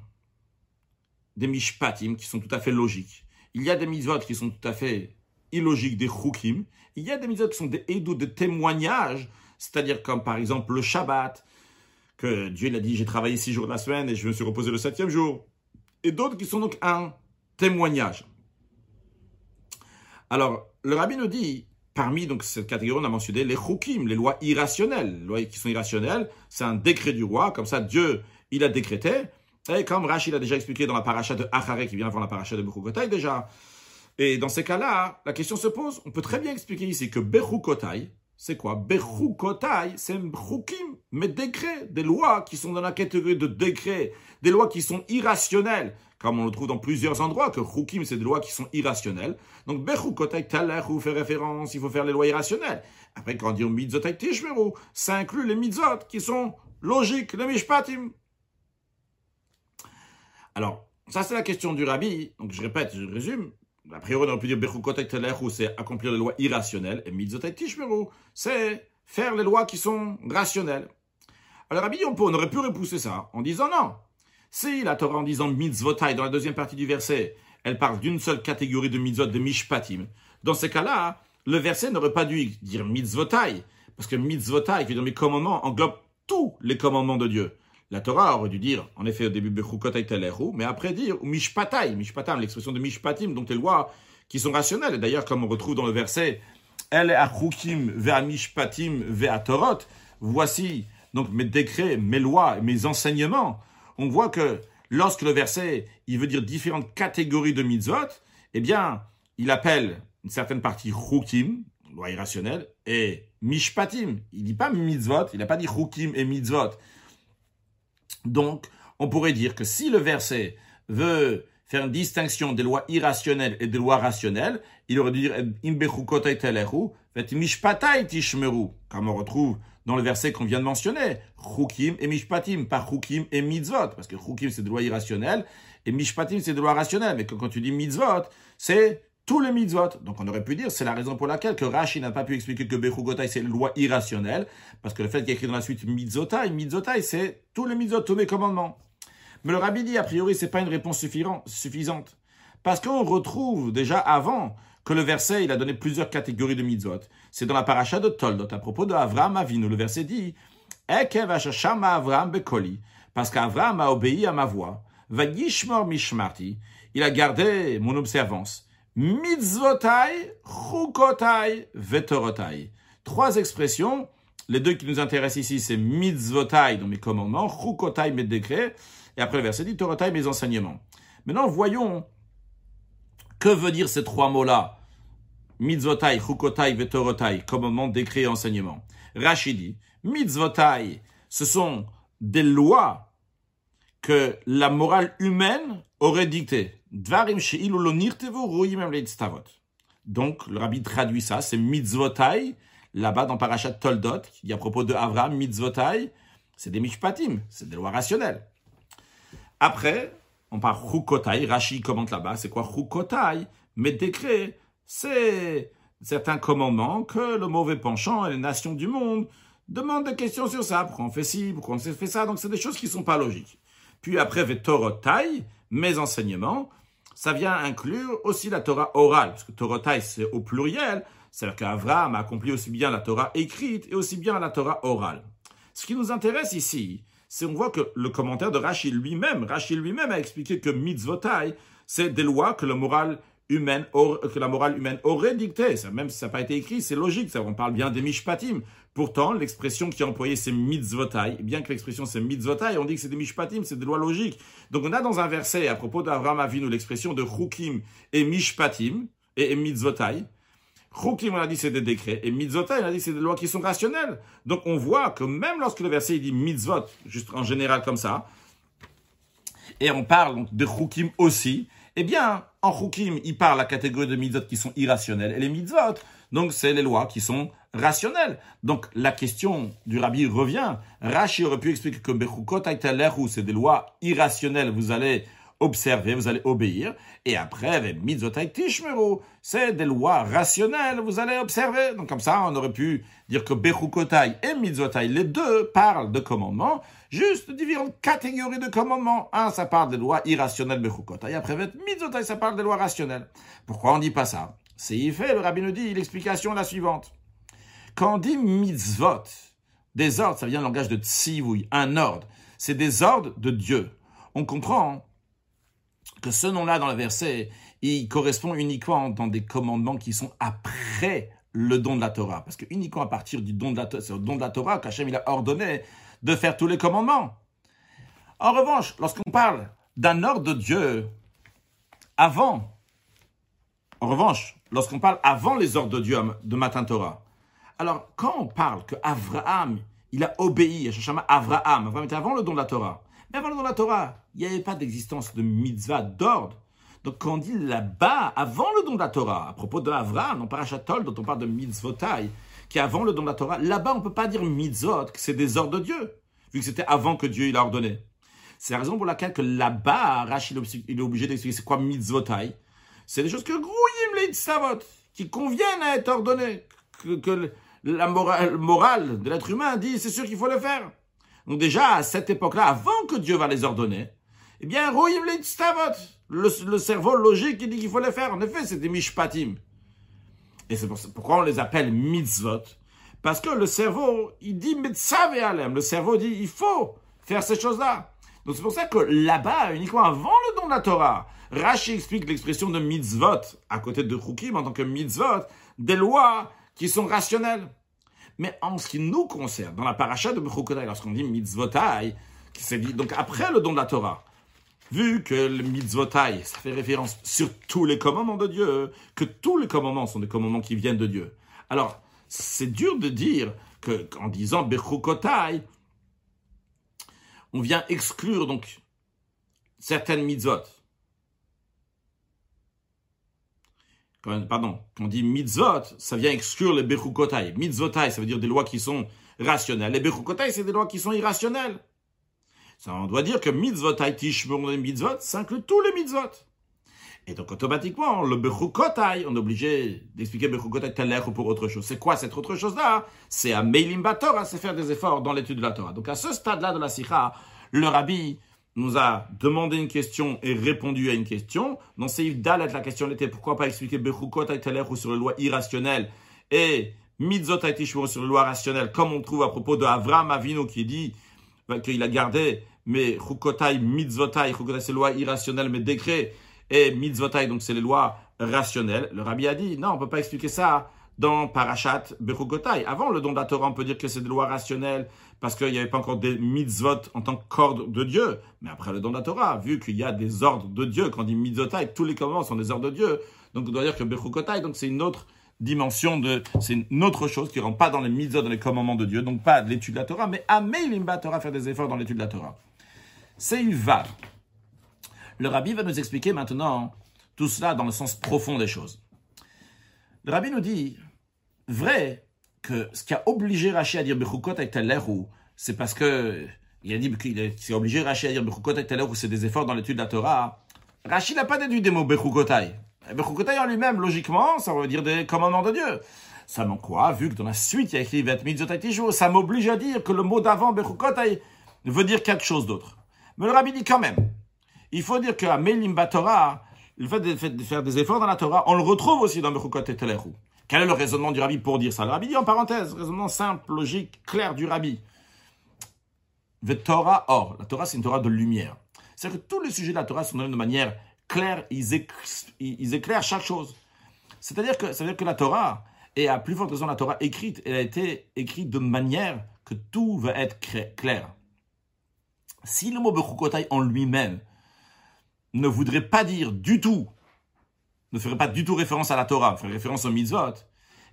S1: des mishpatim qui sont tout à fait logiques. Il y a des mitzvot qui sont tout à fait illogiques, des chukim. Il y a des mitzvot qui sont des edou, de témoignages, c'est-à-dire comme par exemple le Shabbat, que Dieu il a dit j'ai travaillé six jours de la semaine et je me suis reposé le septième jour. Et d'autres qui sont donc un témoignage. Alors, le rabbi nous dit, parmi donc cette catégorie, on a mentionné les chukim, les lois irrationnelles. Les lois qui sont irrationnelles, c'est un décret du roi, comme ça Dieu, il a décrété, et comme Rachid a déjà expliqué dans la paracha de Acharé, qui vient avant la paracha de Bechukotai déjà. Et dans ces cas-là, la question se pose, on peut très bien expliquer ici que Bechukotai, c'est quoi? Bechukotai, c'est Bechukim, mais décrets, des lois qui sont dans la catégorie de décrets, des lois qui sont irrationnelles, comme on le trouve dans plusieurs endroits, que Chukim, c'est des lois qui sont irrationnelles. Donc Bechukotai Talach, fait référence, il faut faire les lois irrationnelles. Après, quand on dit Mitzvotai Tishmeru, ça inclut les mitzvot qui sont logiques, les mishpatim, alors, ça c'est la question du rabbi. Donc je répète, je résume. A priori, on aurait pu dire c'est accomplir les lois irrationnelles. Et Mitzotai Tishmeru, c'est faire les lois qui sont rationnelles. Alors, Rabbi, on, on aurait pu repousser ça en disant non. Si la Torah en disant mitzvotai dans la deuxième partie du verset, elle parle d'une seule catégorie de mitzvot, de mishpatim. Dans ces cas-là, le verset n'aurait pas dû dire mitzvotai, parce que mitzvotai, qui est dans mes commandements, englobe tous les commandements de Dieu. La Torah aurait dû dire, en effet, au début, mais après dire, Mishpatai, Mishpatam, l'expression de Mishpatim, donc les lois qui sont rationnelles. Et d'ailleurs, comme on retrouve dans le verset, El achukim ve'a Mishpatim ve'a Torot, voici donc mes décrets, mes lois, mes enseignements. On voit que lorsque le verset, il veut dire différentes catégories de mitzvot, eh bien, il appelle une certaine partie chukim, loi irrationnelle, et mishpatim. Il dit pas mitzvot, il n'a pas dit chukim et mitzvot. Donc, on pourrait dire que si le verset veut faire une distinction des lois irrationnelles et des lois rationnelles, il aurait dû dire comme on retrouve dans le verset qu'on vient de mentionner, chukim et mishpatim, pas chukim et mitzvot, parce que chukim c'est des lois irrationnelles et mishpatim c'est des lois rationnelles, mais quand tu dis mitzvot, c'est tous les mitzvot. Donc on aurait pu dire, c'est la raison pour laquelle que Rashi n'a pas pu expliquer que Bechugotai c'est une loi irrationnelle, parce que le fait qu'il y écrit dans la suite mitzotai, mitzotai c'est tous les mitzvot, tous les commandements. Mais le rabbi dit, a priori, c'est pas une réponse suffisante. Parce qu'on retrouve déjà avant que le verset, il a donné plusieurs catégories de mitzvot. C'est dans la paracha de Toldot, à propos de Avram Avinu. Le verset dit, Ekev Avram bekoli, parce qu'Avram a obéi à ma voix. Mishmarti, il a gardé mon observance. Mitzvotai, chukotai, vetorotai. Trois expressions. Les deux qui nous intéressent ici, c'est mitzvotai, dans mes commandements, chukotai, mes décrets, et après le verset dit torotai, mes enseignements. Maintenant, voyons que veut dire ces trois mots-là Mitzvotai, chukotai, vetorotai, commandement, décret et enseignement. Rachidi, mitzvotai, ce sont des lois que la morale humaine aurait dictées. Dvarim Donc, le rabbi traduit ça, c'est mitzvotai, là-bas dans Parashat Toldot, qui dit à propos de Avram, mitzvotai, c'est des mishpatim, c'est des lois rationnelles. Après, on parle chukotai, Rashi commente là-bas, c'est quoi chukotai Mes décrets, c'est certains commandements que le mauvais penchant et les nations du monde demandent des questions sur ça. Pourquoi on fait ci, pourquoi on fait ça? Donc c'est des choses qui ne sont pas logiques. Puis après, vetorotai, mes enseignements, ça vient inclure aussi la Torah orale, parce que Torotai c'est au pluriel, c'est-à-dire qu'Avraham a accompli aussi bien la Torah écrite et aussi bien la Torah orale. Ce qui nous intéresse ici, c'est on voit que le commentaire de Rachid lui-même, Rachid lui-même a expliqué que mitzvotai, c'est des lois que la morale humaine aurait dicté. Ça, même si ça n'a pas été écrit, c'est logique. On parle bien des mishpatim. Pourtant, l'expression qui est employée, c'est mitzvotai. Bien que l'expression c'est mitzvotai, on dit que c'est des mishpatim, c'est des lois logiques. Donc, on a dans un verset, à propos d'Avraham Avinu, l'expression de chukim et mishpatim, et, mitzvotai. Chukim, on a dit c'est des décrets, et mitzvotai, on a dit c'est des lois qui sont rationnelles. Donc, on voit que même lorsque le verset dit mitzvot, juste en général comme ça, et on parle donc de chukim aussi, eh bien, en Chukim, il parle la catégorie de mitzvot qui sont irrationnelles. Et les mitzvot, donc c'est les lois qui sont rationnelles. Donc la question du rabbi revient. Rashi aurait pu expliquer que Bechukot c'est des lois irrationnelles. Vous allez observer, vous allez obéir. Et après, tishmeru, c'est des lois rationnelles, vous allez observer. Donc comme ça, on aurait pu dire que bechukotai et mitzotai, les deux parlent de commandements, juste différentes catégories de commandements. Un, ça parle des lois irrationnelles, bechukotai. Après, mitzotai, ça parle des lois rationnelles. Pourquoi on dit pas ça? C'est fait, le rabbi nous dit, l'explication est la suivante. Quand on dit mitzvot, des ordres, ça vient du langage de tzivouy, un ordre. C'est des ordres de Dieu. On comprend que ce nom-là dans le verset, il correspond uniquement dans des commandements qui sont après le don de la Torah. Parce que uniquement à partir du don de la, c'est don de la Torah qu'Hachem a ordonné de faire tous les commandements. En revanche, lorsqu'on parle d'un ordre de Dieu avant, en revanche, lorsqu'on parle avant les ordres de Dieu de Matin Torah, alors quand on parle que Abraham, il a obéi à Abraham, Abraham était avant le don de la Torah, mais avant le don de la Torah, il n'y avait pas d'existence de mitzvah, d'ordre. Donc quand on dit là-bas, avant le don de la Torah, à propos de Avraham, dans Parachatol, dont on parle de mitzvotai, qui est avant le don de la Torah, là-bas on ne peut pas dire mitzvot, que c'est des ordres de Dieu, vu que c'était avant que Dieu il a ordonné. C'est la raison pour laquelle que là-bas, Rachid il est obligé d'expliquer c'est quoi mitzvotai. C'est des choses que grouillim les savot, qui conviennent à être ordonnées, que, la morale, morale de l'être humain dit c'est sûr qu'il faut le faire. Donc déjà, à cette époque-là, avant que Dieu va les ordonner, eh bien, le, le cerveau logique, dit qu'il faut les faire. En effet, c'est des mishpatim. Et c'est pourquoi on les appelle mitzvot? Parce que le cerveau, il dit alem. Le cerveau dit, il faut faire ces choses-là. Donc c'est pour ça que là-bas, uniquement avant le don de la Torah, Rashi explique l'expression de mitzvot, à côté de Chukim, en tant que mitzvot, des lois qui sont rationnelles. Mais en ce qui nous concerne, dans la paracha de Bechukotai, lorsqu'on dit mitzvotai, c'est dit donc après le don de la Torah, vu que le mitzvotai, ça fait référence sur tous les commandements de Dieu, que tous les commandements sont des commandements qui viennent de Dieu. Alors, c'est dur de dire que, en disant Bechukotai, on vient exclure donc certaines mitzvot. Pardon, quand on dit mitzvot, ça vient exclure les bechukotai. Mitzvotai, ça veut dire des lois qui sont rationnelles. Les bechukotai, c'est des lois qui sont irrationnelles. Ça, on doit dire que mitzvotai tishmur mitzvot, ça inclut tous les mitzvot. Et donc, automatiquement, le bechukotai, on est obligé d'expliquer bechukotai ou pour autre chose. C'est quoi cette autre chose-là? C'est à meilim Torah, c'est faire des efforts dans l'étude de la Torah. Donc, à ce stade-là de la sikha, le rabbi, nous a demandé une question et répondu à une question. Dans Seif Dalet, la question était pourquoi pas expliquer Bechukot ou sur les lois irrationnelles et Mitzot Aitishmur sur les lois rationnelles, comme on trouve à propos de Avram Avino qui dit bah, qu'il a gardé mais Chukotai, Mitzvotai, Chukotai c'est les lois irrationnelles, mais décrets, et Mitzvotai, donc c'est les lois rationnelles. Le rabbi a dit, non, on peut pas expliquer ça dans Parashat Bechukotai. Avant le don de la Torah, on peut dire que c'est des lois rationnelles, parce qu'il n'y avait pas encore des mitzvot en tant qu'ordre de Dieu. Mais après le don de la Torah, vu qu'il y a des ordres de Dieu, quand on dit mitzvotai, tous les commandements sont des ordres de Dieu. Donc on doit dire que Bechukotai, donc c'est une autre dimension de, c'est une autre chose qui rentre pas dans les mitzvot, dans les commandements de Dieu, donc pas l'étude de la Torah, mais Limba Torah, faire des efforts dans l'étude de la Torah. C'est une vague. Le rabbi va nous expliquer maintenant tout cela dans le sens profond des choses. Le rabbi nous dit, vrai que ce qui a obligé Rashi à dire Bechukot ou c'est parce que il a dit qu'il s'est obligé Rashi à dire Bechukot ou c'est des efforts dans l'étude de la Torah. Rashi n'a pas déduit des mots Bechukotai. Bechukotai en lui-même, logiquement, ça veut dire des commandements de Dieu. Ça manque quoi Vu que dans la suite, il y a écrit Vet ça m'oblige à dire que le mot d'avant Bechukotai veut dire quelque chose d'autre. Mais le rabbi dit quand même, il faut dire qu'à Melim Torah, le fait de faire des efforts dans la Torah, on le retrouve aussi dans Bechukot et Teleru. Quel est le raisonnement du rabbi pour dire ça? Le rabbi dit en parenthèse, raisonnement simple, logique, clair du rabbi. The Torah, or, la Torah c'est une Torah de lumière. C'est-à-dire que tous les sujets de la Torah sont donnés de manière claire, ils, éclairent chaque chose. C'est-à-dire que, que la Torah, et à plus forte raison la Torah écrite, elle a été écrite de manière que tout va être clair. Si le mot Bechukotai en lui-même ne voudrait pas dire du tout, ne ferait pas du tout référence à la Torah, ferait référence au mitzvot,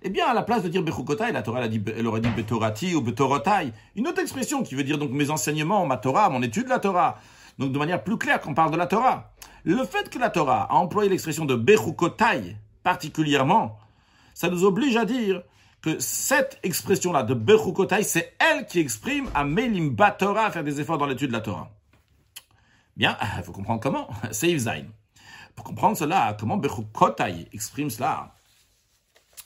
S1: eh bien, à la place de dire Bechukotai, la Torah elle, aurait dit Betorati ou Betorotai, une autre expression qui veut dire donc mes enseignements, ma Torah, mon étude de la Torah. Donc de manière plus claire qu'on parle de la Torah. Le fait que la Torah a employé l'expression de Bechukotai particulièrement, ça nous oblige à dire que cette expression-là de Bechukotai, c'est elle qui exprime à Melim Torah faire des efforts dans l'étude de la Torah. Bien, il faut comprendre comment. C'est Yvzain. Pour comprendre cela, comment Bechukotai exprime cela?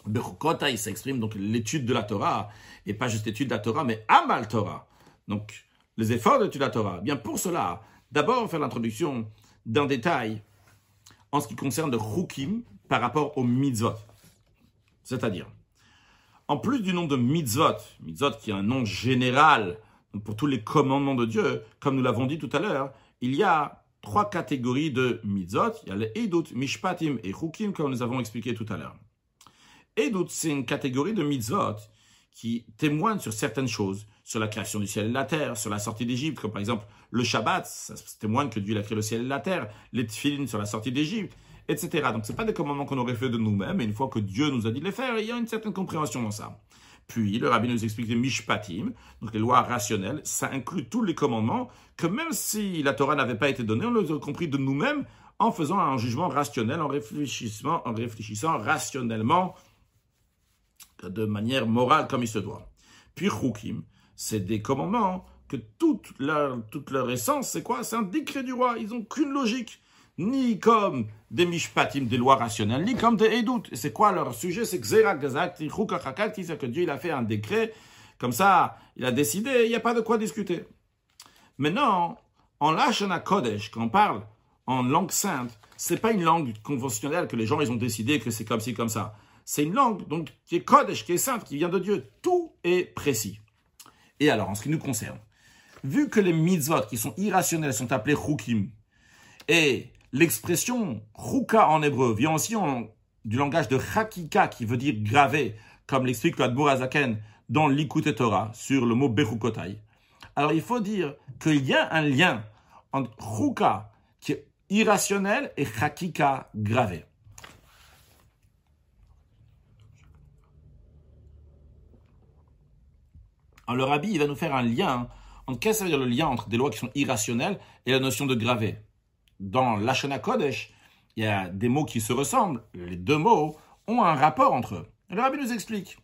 S1: Bechukotai, ça exprime donc l'étude de la Torah, et pas juste l'étude de la Torah, mais Amal Torah. Donc, les efforts d'étude de la Torah. Bien, pour cela, d'abord faire l'introduction d'un détail en ce qui concerne le Chukim par rapport au mitzvot. C'est-à-dire, en plus du nom de mitzvot, mitzvot qui est un nom général pour tous les commandements de Dieu, comme nous l'avons dit tout à l'heure, il y a trois catégories de mitzvot. Il y a les edut, mishpatim et chukim, comme nous avons expliqué tout à l'heure. Edut, c'est une catégorie de mitzvot qui témoigne sur certaines choses, sur la création du ciel et de la terre, sur la sortie d'Égypte, comme par exemple le Shabbat, ça témoigne que Dieu a créé le ciel et la terre, les tefillin sur la sortie d'Égypte, etc. Donc ce pas des commandements qu'on aurait fait de nous-mêmes, mais une fois que Dieu nous a dit de les faire, il y a une certaine compréhension dans ça. Puis, le rabbin nous explique les mishpatim, donc les lois rationnelles, ça inclut tous les commandements, que même si la Torah n'avait pas été donnée, on les a compris de nous-mêmes en faisant un jugement rationnel, en réfléchissant, en réfléchissant rationnellement, de manière morale comme il se doit. Puis, chukim, c'est des commandements que toute toute leur essence, c'est quoi? C'est un décret du roi, ils n'ont qu'une logique ni comme des mishpatim, des lois rationnelles, ni comme des edut. Et c'est quoi leur sujet? C'est que Dieu il a fait un décret, comme ça, il a décidé, il n'y a pas de quoi discuter. Maintenant, en Lashana Kodesh, quand on parle en langue sainte, c'est pas une langue conventionnelle que les gens ils ont décidé que c'est comme ci, comme ça. C'est une langue donc qui est Kodesh, qui est sainte, qui vient de Dieu. Tout est précis. Et alors, en ce qui nous concerne, vu que les mitzvot qui sont irrationnels sont appelés chukim, et L'expression ruka en hébreu vient aussi du langage de chakika qui veut dire gravé, comme l'explique le Azaken dans l'Ikut Torah sur le mot bechukotai. Alors il faut dire qu'il y a un lien entre ruka qui est irrationnel et chakika gravé. Alors le rabbi il va nous faire un lien entre qu'est-ce que veut dire le lien entre des lois qui sont irrationnelles et la notion de gravé? Dans l'Ashana Kodesh, il y a des mots qui se ressemblent. Les deux mots ont un rapport entre eux. Le rabbi nous explique.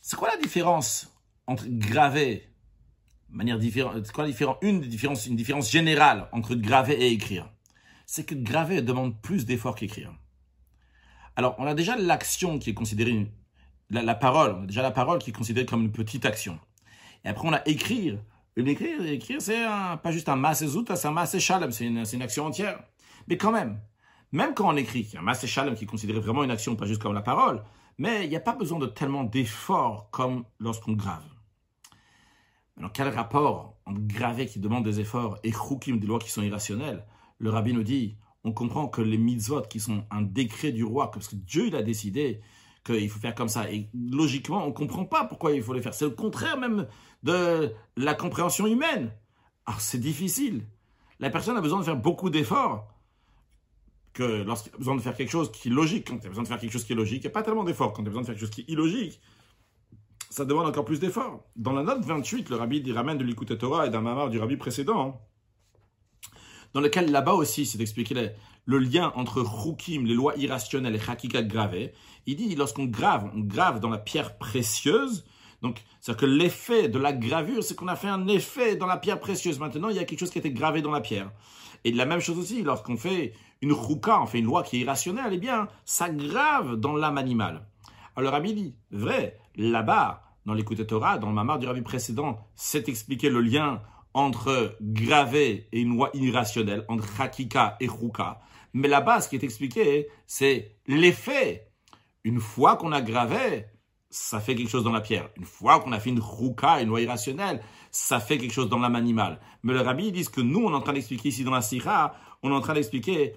S1: C'est quoi la différence entre graver, manière différente, quoi la différence, une différence, une différence générale entre graver et écrire? C'est que graver demande plus d'efforts qu'écrire. Alors, on a déjà l'action qui est considérée, la, parole, déjà la parole qui est considérée comme une petite action. Et après, on a écrire L'écrire, écrire, c'est pas juste un massezut, c'est un masse shalom, c'est une, action entière. Mais quand même, même quand on écrit, un masse shalom qui est considéré vraiment une action, pas juste comme la parole, mais il n'y a pas besoin de tellement d'efforts comme lorsqu'on grave. Alors, quel rapport entre graver qui demande des efforts et chukim, des lois qui sont irrationnelles? Le rabbi nous dit, on comprend que les mitzvot qui sont un décret du roi, parce que Dieu il a décidé qu'il faut faire comme ça, et logiquement on ne comprend pas pourquoi il faut les faire. C'est le contraire même de la compréhension humaine. Alors c'est difficile. La personne a besoin de faire beaucoup d'efforts que lorsqu'il a besoin de faire quelque chose qui est logique, quand il a besoin de faire quelque chose qui est logique, il n'y a pas tellement d'efforts. Quand il a besoin de faire quelque chose qui est illogique, ça demande encore plus d'efforts. Dans la note 28, le rabbi ramène de l'écoute Torah et d'un mamar du rabbi précédent, dans lequel là-bas aussi c'est d'expliquer le, lien entre Rukim, les lois irrationnelles, et Hakika gravées. Il dit lorsqu'on grave, on grave dans la pierre précieuse. Donc, c'est-à-dire que l'effet de la gravure, c'est qu'on a fait un effet dans la pierre précieuse. Maintenant, il y a quelque chose qui a été gravé dans la pierre. Et la même chose aussi, lorsqu'on fait une rouka, on fait une loi qui est irrationnelle, eh bien, ça grave dans l'âme animale. Alors, Rabbi dit, vrai, là-bas, dans l'écoute Torah, dans le mamar du rabbi précédent, c'est expliqué le lien entre gravé et une loi irrationnelle, entre hakika et ruka. Mais là-bas, ce qui est expliqué, c'est l'effet. Une fois qu'on a gravé, ça fait quelque chose dans la pierre. Une fois qu'on a fait une ruka, une loi irrationnelle, ça fait quelque chose dans l'âme animale. Mais le rabbi dit que nous, on est en train d'expliquer ici dans la sira, on est en train d'expliquer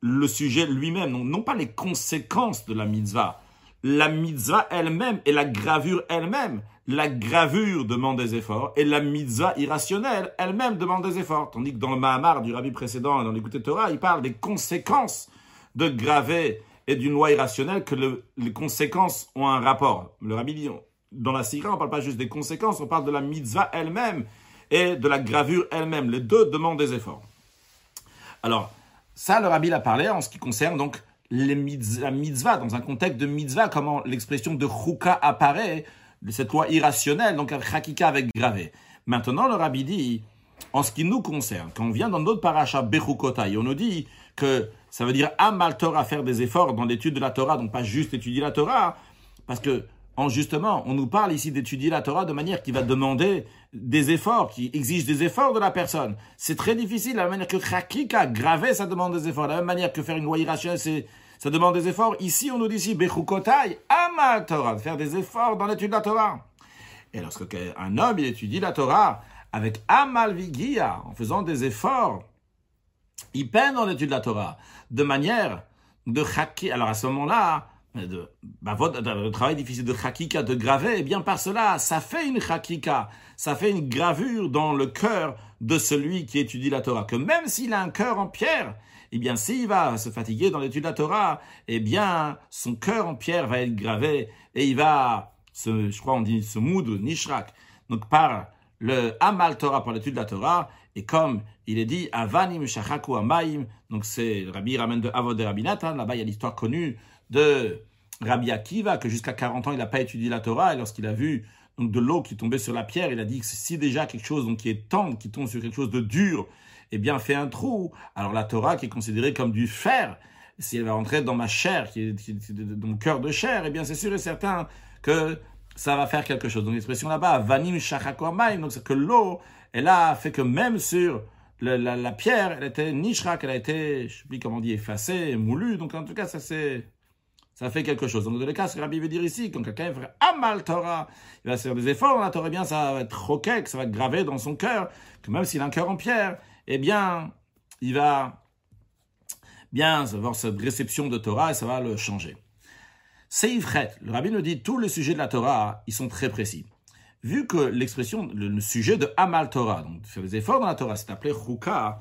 S1: le sujet lui-même, non pas les conséquences de la mitzvah, la mitzvah elle-même et la gravure elle-même. La gravure demande des efforts et la mitzvah irrationnelle elle-même demande des efforts. Tandis que dans le Mahamar du rabbi précédent, dans l'écoute Torah, il parle des conséquences de graver et d'une loi irrationnelle, que les conséquences ont un rapport. Le rabbi dit, dans la Sikha, on ne parle pas juste des conséquences, on parle de la mitzvah elle-même et de la gravure elle-même. Les deux demandent des efforts. Alors, ça, le rabbi l'a parlé en ce qui concerne donc les la mitzvah, dans un contexte de mitzvah, comment l'expression de chouka apparaît, cette loi irrationnelle, donc chakika avec gravé. Maintenant, le rabbi dit, en ce qui nous concerne, quand on vient dans notre paracha Bechukotai, on nous dit que ça veut dire amal Torah, faire des efforts dans l'étude de la Torah, donc pas juste étudier la Torah, parce que en justement, on nous parle ici d'étudier la Torah de manière qui va demander des efforts, qui exige des efforts de la personne. C'est très difficile, la même manière que chakika, graver, ça demande des efforts. De la même manière que faire une loi irrationnelle, c'est ça demande des efforts. Ici, on nous dit ici, Bechukotai, Amal Torah, faire des efforts dans l'étude de la Torah. Et lorsque un homme, il étudie la Torah avec Amal Vigia, en faisant des efforts, il peine dans l'étude de la Torah, de manière de. Alors à ce moment-là, de, bah, votre, le travail difficile de chakika, de graver, eh bien par cela, ça fait une chakika, ça fait une gravure dans le cœur de celui qui étudie la Torah. Que même s'il a un cœur en pierre, eh bien, s'il va se fatiguer dans l'étude de la Torah, eh bien, son cœur en pierre va être gravé et il va, se, je crois, on dit ce mood, nishrak, donc par le Amal Torah, pour l'étude de la Torah, et comme il est dit, Avanim Shachaku Amaim, donc c'est Rabbi ramène de Avod Rabbi Nathan, là-bas il y a l'histoire connue de Rabbi Akiva, que jusqu'à 40 ans il n'a pas étudié la Torah, et lorsqu'il a vu donc, de l'eau qui tombait sur la pierre, il a dit que si déjà quelque chose donc, qui est tendre, qui tombe sur quelque chose de dur, eh bien, fait un trou. Alors la Torah, qui est considérée comme du fer, si elle va rentrer dans ma chair, qui est, dans mon cœur de chair, eh bien, c'est sûr et certain que ça va faire quelque chose. Donc l'expression là-bas, vanim shachakormaim, donc c'est que l'eau, elle a fait que même sur la, pierre, elle était nishrak, elle a été, je sais plus comment on dit, effacée, moulue. Donc en tout cas, ça c'est ça fait quelque chose. Donc, dans le cas, ce que Rabbi veut dire ici, quand quelqu'un fait Amal Torah, il va faire des efforts dans la Torah, eh bien, ça va être roquet, ça va être gravé dans son cœur, que même s'il a un cœur en pierre, eh bien, il va bien avoir cette réception de Torah et ça va le changer. Seifret, le rabbin nous dit tous les sujets de la Torah, ils sont très précis. Vu que l'expression, le, sujet de Amal Torah, donc faire des efforts dans la Torah, c'est appelé Ruka,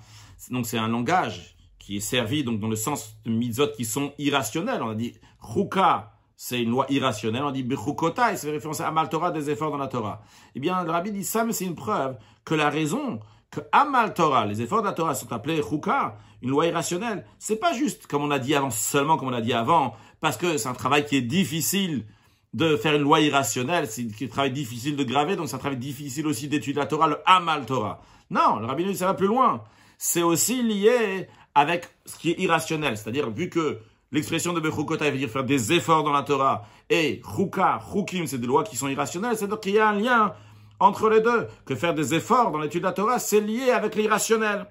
S1: donc c'est un langage qui est servi donc dans le sens de mitzvot qui sont irrationnels. On a dit Ruka, c'est une loi irrationnelle. On dit Bechukotai, c'est référence à Amal Torah, des efforts dans la Torah. Eh bien, le rabbi dit ça, mais c'est une preuve que la raison que Amal Torah, les efforts de la Torah sont appelés Chouka, une loi irrationnelle. C'est pas juste, comme on a dit avant, seulement comme on a dit avant, parce que c'est un travail qui est difficile de faire une loi irrationnelle, c'est un travail difficile de graver, donc c'est un travail difficile aussi d'étudier la Torah, le Amal Torah. Non, le rabbin ça va plus loin. C'est aussi lié avec ce qui est irrationnel, c'est-à-dire vu que l'expression de Bechukota veut dire faire des efforts dans la Torah, et Chouka, Choukim, c'est des lois qui sont irrationnelles, c'est-à-dire qu'il y a un lien entre les deux, que faire des efforts dans l'étude de la Torah, c'est lié avec l'irrationnel.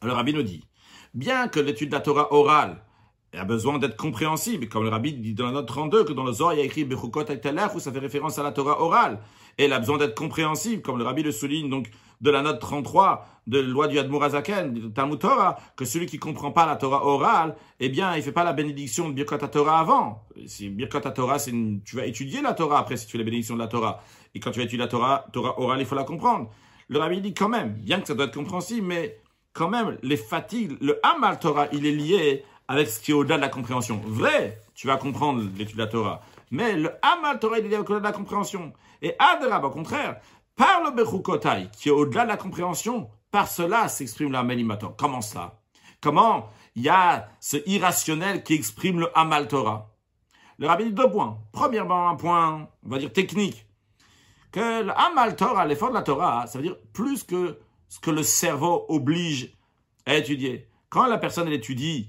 S1: Alors Rabbi nous dit, bien que l'étude de la Torah orale a besoin d'être compréhensible, comme le Rabbi dit dans la note 32, que dans le Zohar il y a écrit Bechukot où ça fait référence à la Torah orale, et elle a besoin d'être compréhensible, comme le Rabbi le souligne donc de la note 33 de la loi du Admour Azaken, du Talmud Torah, que celui qui comprend pas la Torah orale, eh bien, il fait pas la bénédiction de Birkat Torah avant. Si Birkat Torah, c'est tu vas étudier la Torah après si tu fais la bénédiction de la Torah. Et quand tu vas étudier la Torah, Torah orale, il faut la comprendre. Le Rabbi dit quand même, bien que ça doit être compréhensible, mais quand même, les fatigues, le Hamal Torah, il est lié avec ce qui est au-delà de la compréhension. Vrai, tu vas comprendre l'étude de la Torah. Mais le Hamal Torah, il est lié au-delà de la compréhension. Et Adrab, au contraire, par le Bechukotai, qui est au-delà de la compréhension, par cela s'exprime la. Comment ça? Comment il y a ce irrationnel qui exprime le Hamal Torah? Le rabbi dit deux points. Premièrement, un point, on va dire technique. Que le Torah, l'effort de la Torah, ça veut dire plus que ce que le cerveau oblige à étudier. Quand la personne elle étudie,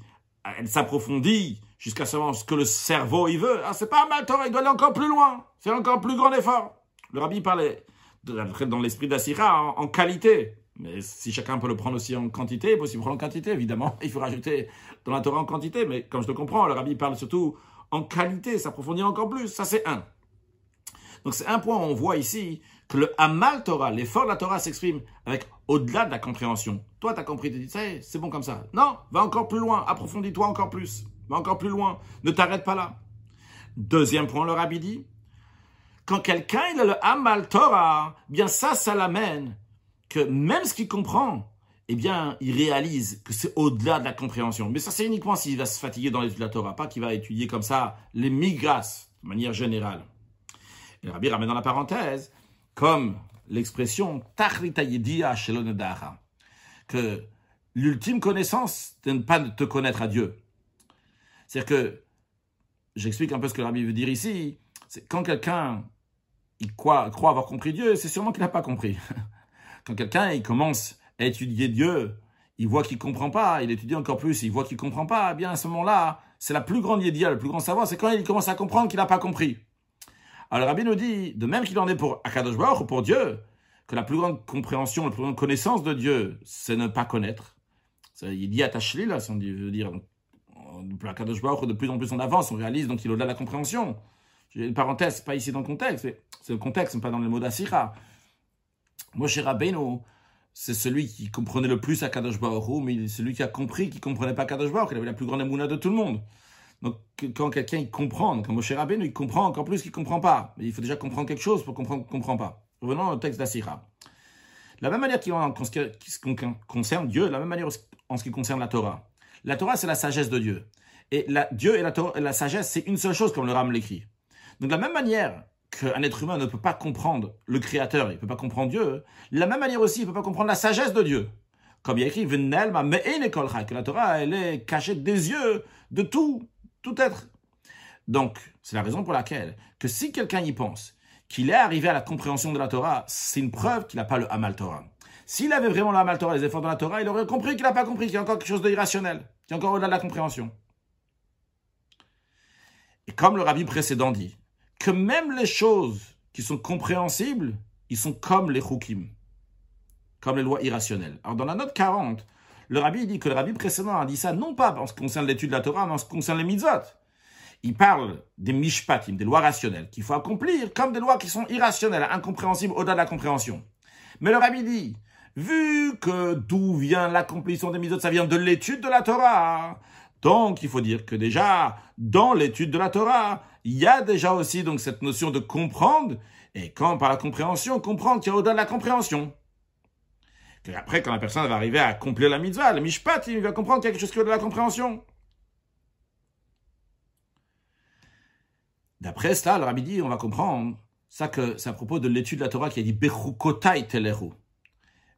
S1: elle s'approfondit jusqu'à ce que le cerveau il veut. Ah, c'est pas Hamal Torah, il doit aller encore plus loin. C'est encore plus grand effort. Le rabbi parlait dans l'esprit d'Assira en, qualité. Mais si chacun peut le prendre aussi en quantité, il peut aussi prendre en quantité, évidemment. Il faut rajouter dans la Torah en quantité. Mais comme je le comprends, le rabbi parle surtout en qualité, s'approfondir encore plus. Ça, c'est un. Donc, c'est un point où on voit ici que le Hamal Torah, l'effort de la Torah s'exprime avec au-delà de la compréhension. Toi, tu as compris, tu dis, c'est bon comme ça. Non, va encore plus loin, approfondis-toi encore plus. Va encore plus loin. Ne t'arrête pas là. Deuxième point, le rabbi dit, quand quelqu'un il a le Hamal Torah, bien ça, ça l'amène que même ce qu'il comprend, eh bien, il réalise que c'est au-delà de la compréhension. Mais ça, c'est uniquement s'il va se fatiguer dans l'étude de la Torah, pas qu'il va étudier comme ça les migras de manière générale. Le Rabbi ramène dans la parenthèse, comme l'expression que l'ultime connaissance, c'est de ne pas te connaître à Dieu. C'est-à-dire que, j'explique un peu ce que le Rabbi veut dire ici, c'est quand quelqu'un il croit, avoir compris Dieu, c'est sûrement qu'il n'a pas compris. Quand quelqu'un il commence à étudier Dieu, il voit qu'il comprend pas, il étudie encore plus, il voit qu'il comprend pas, eh bien à ce moment-là, c'est la plus grande idée, le plus grand savoir, c'est quand il commence à comprendre qu'il n'a pas compris. Alors Rabbi nous dit, de même qu'il en est pour Akadosh pour Dieu, que la plus grande compréhension, la plus grande connaissance de Dieu, c'est ne pas connaître. Il dit à Tachli, là, si on veut dire, Akadosh Baruch, de plus en plus on avance, on réalise, donc il est au-delà de la compréhension. J'ai une parenthèse, pas ici dans le contexte, mais c'est le contexte, mais pas dans le mot d'Asira. Moshe Rabbeinu, c'est celui qui comprenait le plus à Kadosh Baruch mais celui qui a compris qu'il comprenait pas Kadosh Baruch, il avait la plus grande émouna de tout le monde. Donc, quand quelqu'un il comprend, quand Moshe Rabbeinu, il comprend encore plus qu'il comprend pas. Mais il faut déjà comprendre quelque chose pour comprendre qu'il comprend pas. Revenons au texte d'Asira. La même manière qu'il en concerne Dieu, la même manière en ce qui concerne la Torah. La Torah, c'est la sagesse de Dieu. Et Dieu et la, la sagesse, c'est une seule chose, comme le Ram l'écrit. Donc, de la même manière qu'un être humain ne peut pas comprendre le Créateur, il ne peut pas comprendre Dieu, de la même manière aussi, il ne peut pas comprendre la sagesse de Dieu. Comme il y a écrit, que la Torah, elle est cachée des yeux de tout, tout être. Donc, c'est la raison pour laquelle, que si quelqu'un y pense, qu'il est arrivé à la compréhension de la Torah, c'est une preuve qu'il n'a pas le Hamal Torah. S'il avait vraiment le Hamal Torah, les efforts de la Torah, il aurait compris qu'il n'a pas compris, qu'il y a encore quelque chose d'irrationnel, qui est encore au-delà de la compréhension. Et comme le rabbi précédent dit, que même les choses qui sont compréhensibles, ils sont comme les chukim, comme les lois irrationnelles. Alors dans la note 40, le rabbi dit que le rabbi précédent a dit ça non pas en ce qui concerne l'étude de la Torah, mais en ce qui concerne les mitzvot. Il parle des mishpatim, des lois rationnelles, qu'il faut accomplir comme des lois qui sont irrationnelles, incompréhensibles au-delà de la compréhension. Mais le rabbi dit, vu que d'où vient l'accomplissement des mitzvot, ça vient de l'étude de la Torah, donc, il faut dire que déjà, dans l'étude de la Torah, il y a déjà aussi donc cette notion de comprendre, et quand par la compréhension, comprendre qu'il y a au-delà de la compréhension. Et après, quand la personne va arriver à accomplir la mitzvah, le mishpat, il va comprendre quelque chose qui au-delà de la compréhension. D'après cela, le rabbi dit, on va comprendre ça que c'est à propos de l'étude de la Torah qui a dit Bechukotai teleru.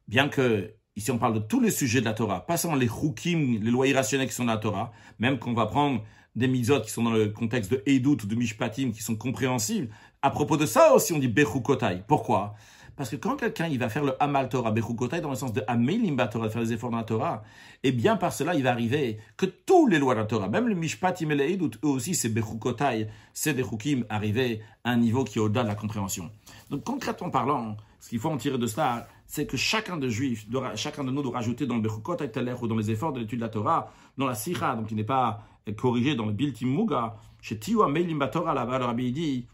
S1: Bien que Ici, on parle de tous les sujets de la Torah, pas seulement les chukim, les lois irrationnelles qui sont dans la Torah, même qu'on va prendre des mitzvot qui sont dans le contexte de Eidut ou de Mishpatim qui sont compréhensibles. À propos de ça aussi, on dit Bechukotai. Pourquoi? Parce que quand quelqu'un il va faire le Amal Torah, Bechukotai, dans le sens de Amelim Torah, de faire les efforts dans la Torah, et eh bien par cela, il va arriver que tous les lois de la Torah, même le Mishpat Imeleid, eux aussi c'est Bechukotai, c'est des Chukim arrivés à un niveau qui est au-delà de la compréhension. Donc concrètement parlant, ce qu'il faut en tirer de cela, c'est que chacun de juifs, chacun de nous doit rajouter dans le Bechukotai ou dans les efforts de l'étude de la Torah, dans la Sikha, donc il n'est pas corrigé dans le Biltim Muga, chez Tiwa Amelim Torah, là-bas, le Rabbi dit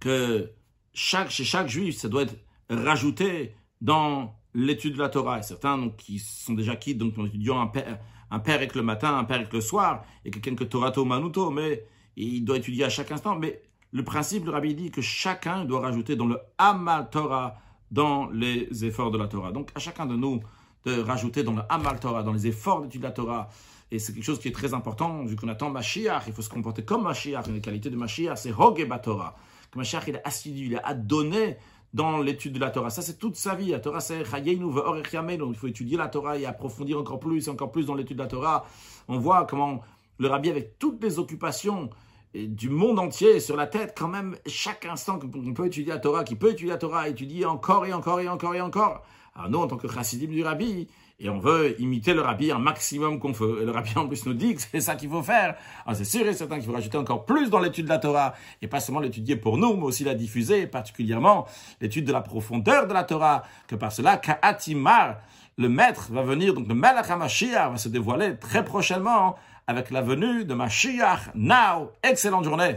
S1: que chaque, chez chaque juif, ça doit être rajouté dans l'étude de la Torah. Et certains donc, qui sont déjà quittes, donc en étudiant un père, un père avec le matin, un père avec le soir, et quelqu'un que Torato Manuto, mais il doit étudier à chaque instant. Mais le principe, le rabbi dit que chacun doit rajouter dans le Amal Torah, dans les efforts de la Torah. Donc à chacun de nous de rajouter dans le Amal Torah, dans les efforts d'étude de la Torah. Et c'est quelque chose qui est très important, vu qu'on attend Mashiach, il faut se comporter comme Mashiach. Une des qualités de Mashiach, c'est Hogeba Torah que Mashiach il est assidu, il a donné dans l'étude de la Torah. Ça, c'est toute sa vie. La Torah, c'est Chayenu Donc, il faut étudier la Torah et approfondir encore plus, encore plus dans l'étude de la Torah. On voit comment le rabbi, avec toutes les occupations du monde entier sur la tête, quand même, chaque instant qu'on peut étudier la Torah, qui peut étudier la Torah, étudier encore et encore et encore et encore. Alors nous, en tant que chassidim du rabbi, et on veut imiter le rabbi un maximum qu'on veut. Et le rabbi en plus nous dit que c'est ça qu'il faut faire. Alors c'est sûr et certain qu'il faut rajouter encore plus dans l'étude de la Torah, et pas seulement l'étudier pour nous, mais aussi la diffuser, particulièrement l'étude de la profondeur de la Torah, que par cela, Ka'atimar, le maître va venir, donc le Melech HaMashiach va se dévoiler très prochainement avec la venue de Mashiach. Now, excellente journée